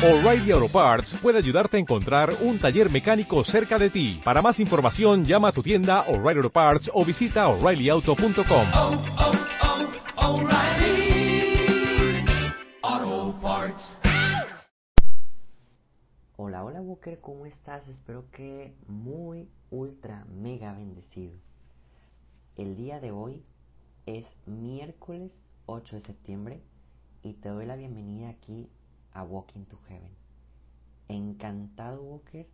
O'Reilly Auto Parts puede ayudarte a encontrar un taller mecánico cerca de ti. Para más información, llama a tu tienda O'Reilly Auto Parts o visita oreillyauto.com. oh, oh, Parts. Hola, hola Walker, ¿cómo estás? Espero que muy, ultra, mega bendecido. El día de hoy es miércoles 8 de septiembre y te doy la bienvenida aquí a Walking to Heaven. Encantado, Walker,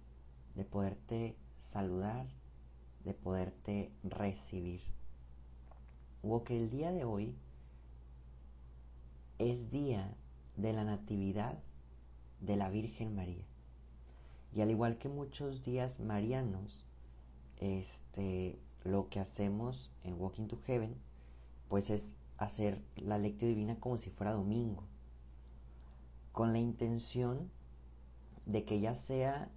de poderte saludar, de poderte recibir. Walker, el día de hoy es día de la Natividad de la Virgen María. Y al igual que muchos días marianos, este, lo que hacemos en Walking to Heaven, pues es hacer la lectio divina como si fuera domingo, con la intención de que ya sea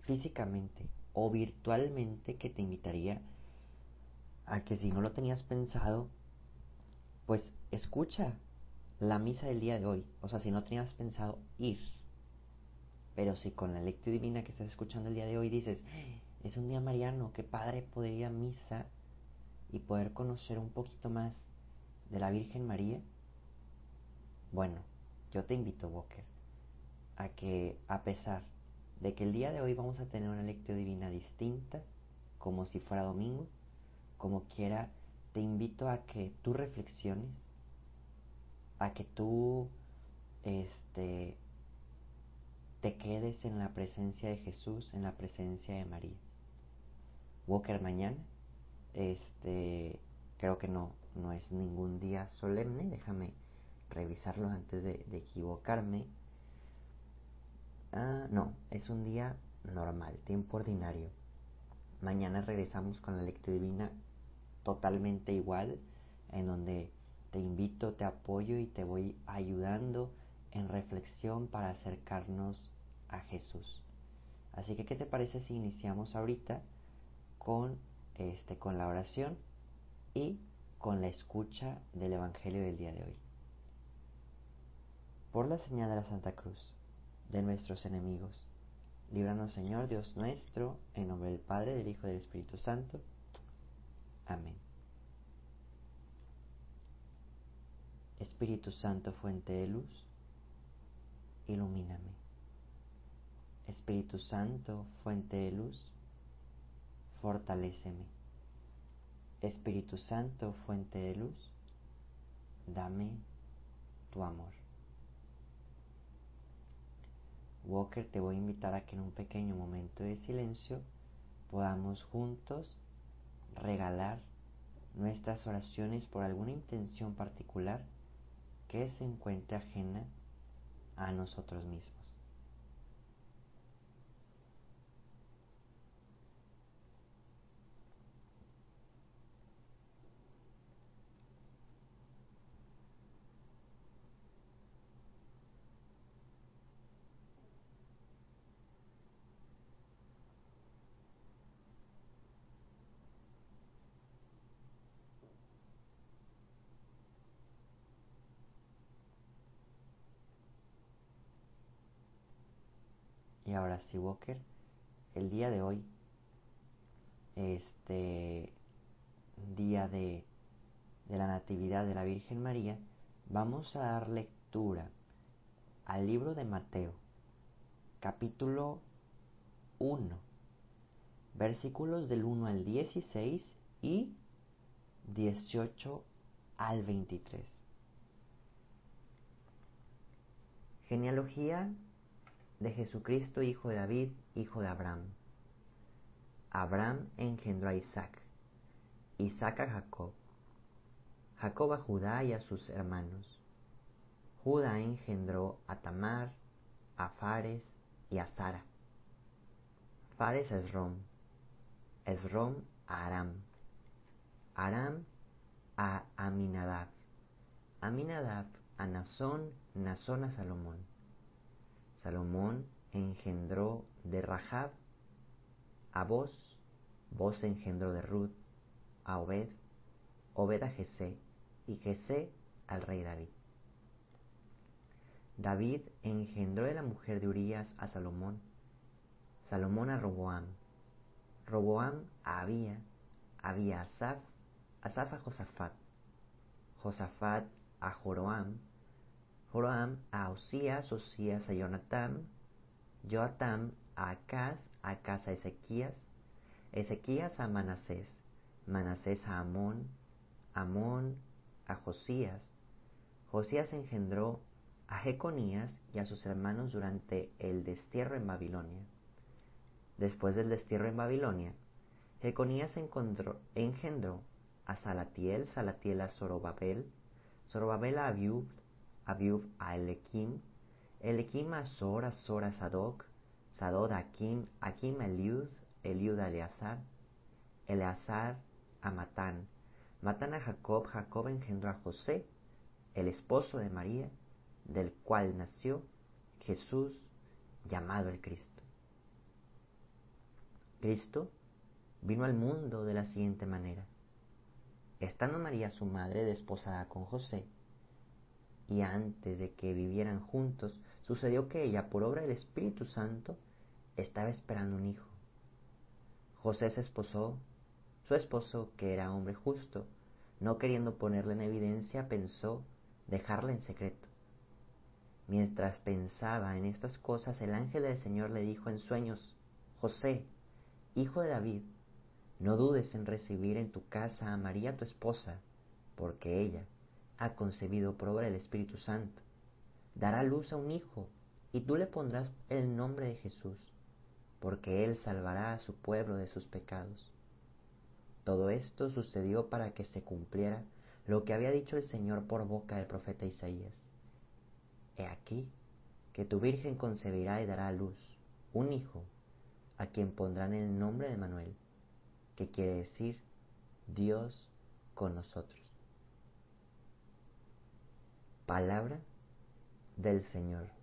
físicamente o virtualmente que te invitaría a que si no lo tenías pensado, pues escucha la misa del día de hoy. O sea, si no tenías pensado ir, pero si con la lectio divina que estás escuchando el día de hoy dices, es un día mariano, qué padre poder ir a misa y poder conocer un poquito más de la Virgen María. Bueno, yo te invito, Walker, a que a pesar de que el día de hoy vamos a tener una lectio divina distinta, como si fuera domingo, como quiera, te invito a que tú reflexiones, a que tú este, te quedes en la presencia de Jesús, en la presencia de María. Walker mañana, este, creo que no, no es ningún día solemne, déjame revisarlo antes de, de equivocarme. Ah, no, es un día normal, tiempo ordinario. Mañana regresamos con la lectura divina totalmente igual, en donde te invito, te apoyo y te voy ayudando en reflexión para acercarnos a Jesús. Así que, ¿qué te parece si iniciamos ahorita con, este, con la oración y con la escucha del Evangelio del día de hoy? Por la señal de la Santa Cruz, de nuestros enemigos, líbranos Señor Dios nuestro, en nombre del Padre, del Hijo y del Espíritu Santo. Amén. Espíritu Santo, fuente de luz, ilumíname. Espíritu Santo, fuente de luz, fortaléceme. Espíritu Santo, fuente de luz, dame tu amor. Walker, te voy a invitar a que en un pequeño momento de silencio podamos juntos regalar nuestras oraciones por alguna intención particular que se encuentre ajena a nosotros mismos. Ahora sí, Walker, el día de hoy, este día de, de, la Natividad de la Virgen María, vamos a dar lectura al libro de Mateo, capítulo 1, versículos del 1 al 16 y 18 al 23. Genealogía de Jesucristo, hijo de David, hijo de Abraham. Abraham engendró a Isaac, Isaac a Jacob, Jacob a Judá y a sus hermanos. Judá engendró a Tamar, a Fares y a Sara. Fares a Esrom, Esrom a Aram, Aram a Aminadab, Aminadab a Nazón, Nazón a Salomón. Salomón engendró de Rahab a Boz, Boz engendró de Ruth a Obed, Obed a Jesé y Jesé al rey David. David engendró de la mujer de Urías a Salomón, Salomón a Roboam, Roboam a Abía, Abía a Asaf, Asaf a Josafat, Josafat a Joroam, Joroam a Osías, Osías a Jonatán, Joatam a Acaz, Acaz a Ezequías, Ezequías a Manasés, Manasés a Amón, Amón a Josías, Josías engendró a Jeconías y a sus hermanos durante el destierro en Babilonia. Después del destierro en Babilonia, Jeconías engendró a Salatiel, Salatiel a Zorobabel, Zorobabel a Abiub, Abiub a Elequim, Elequim a Zor, a Zor a Sadoc, Sadod a Akim, Akim a Eliud, Eliud a Eleazar, Eleazar a Matán, Matán a Jacob, Jacob engendró a José, el esposo de María, del cual nació Jesús llamado el Cristo. Cristo vino al mundo de la siguiente manera. Estando María su madre desposada con José, y antes de que vivieran juntos, sucedió que ella, por obra del Espíritu Santo, estaba esperando un hijo. José se esposó, su esposo, que era hombre justo, no queriendo ponerle en evidencia, pensó dejarla en secreto. Mientras pensaba en estas cosas, el ángel del Señor le dijo en sueños, José, hijo de David, no dudes en recibir en tu casa a María tu esposa, porque ella ha concebido por obra del Espíritu Santo. Dará luz a un hijo, y tú le pondrás el nombre de Jesús, porque él salvará a su pueblo de sus pecados. Todo esto sucedió para que se cumpliera lo que había dicho el Señor por boca del profeta Isaías. He aquí que tu virgen concebirá y dará a luz un hijo, a quien pondrán el nombre de Manuel, que quiere decir Dios con nosotros. Palabra del Señor.